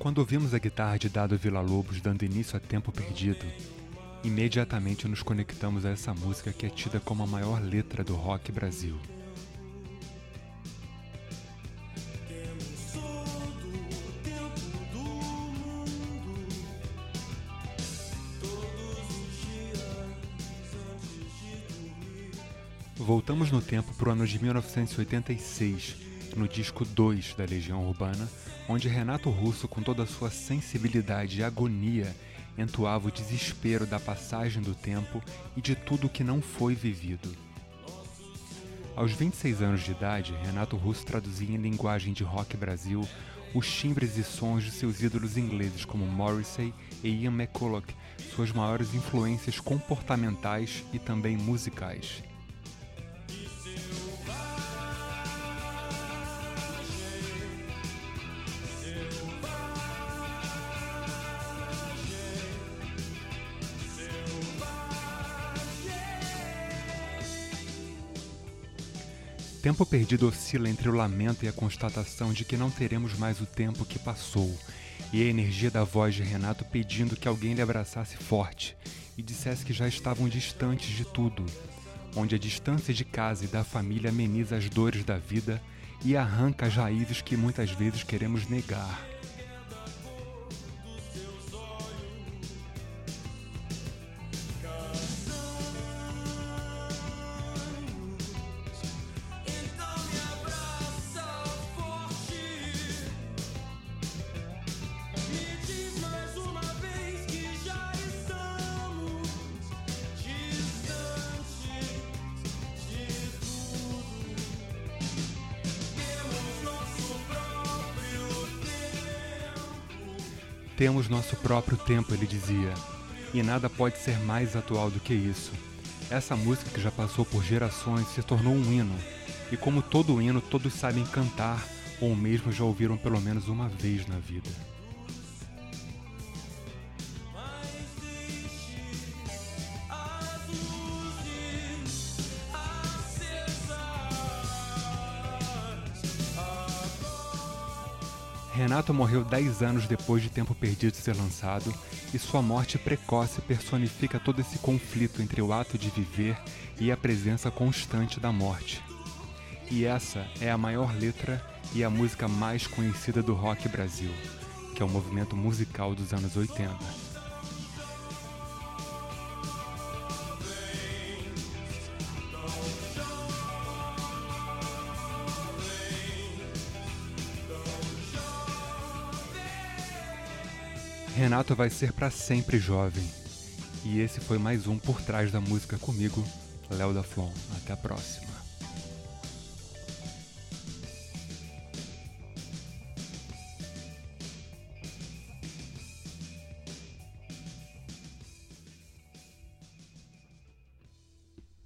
Quando ouvimos a guitarra de Dado Villa-Lobos dando início a Tempo Perdido, imediatamente nos conectamos a essa música que é tida como a maior letra do rock Brasil. Voltamos no tempo para o ano de 1986, no disco 2 da Legião Urbana, onde Renato Russo, com toda a sua sensibilidade e agonia, entoava o desespero da passagem do tempo e de tudo que não foi vivido. Aos 26 anos de idade, Renato Russo traduzia em linguagem de rock Brasil os timbres e sons de seus ídolos ingleses como Morrissey e Ian McCulloch, suas maiores influências comportamentais e também musicais. Tempo perdido oscila entre o lamento e a constatação de que não teremos mais o tempo que passou, e a energia da voz de Renato pedindo que alguém lhe abraçasse forte e dissesse que já estavam distantes de tudo, onde a distância de casa e da família ameniza as dores da vida e arranca as raízes que muitas vezes queremos negar. Temos nosso próprio tempo, ele dizia, e nada pode ser mais atual do que isso. Essa música que já passou por gerações se tornou um hino, e como todo hino, todos sabem cantar ou mesmo já ouviram pelo menos uma vez na vida. Renato morreu 10 anos depois de Tempo Perdido ser lançado, e sua morte precoce personifica todo esse conflito entre o ato de viver e a presença constante da morte. E essa é a maior letra e a música mais conhecida do rock Brasil, que é o movimento musical dos anos 80. Renato vai ser para sempre jovem. E esse foi mais um Por Trás da Música comigo, Léo da Flon. Até a próxima.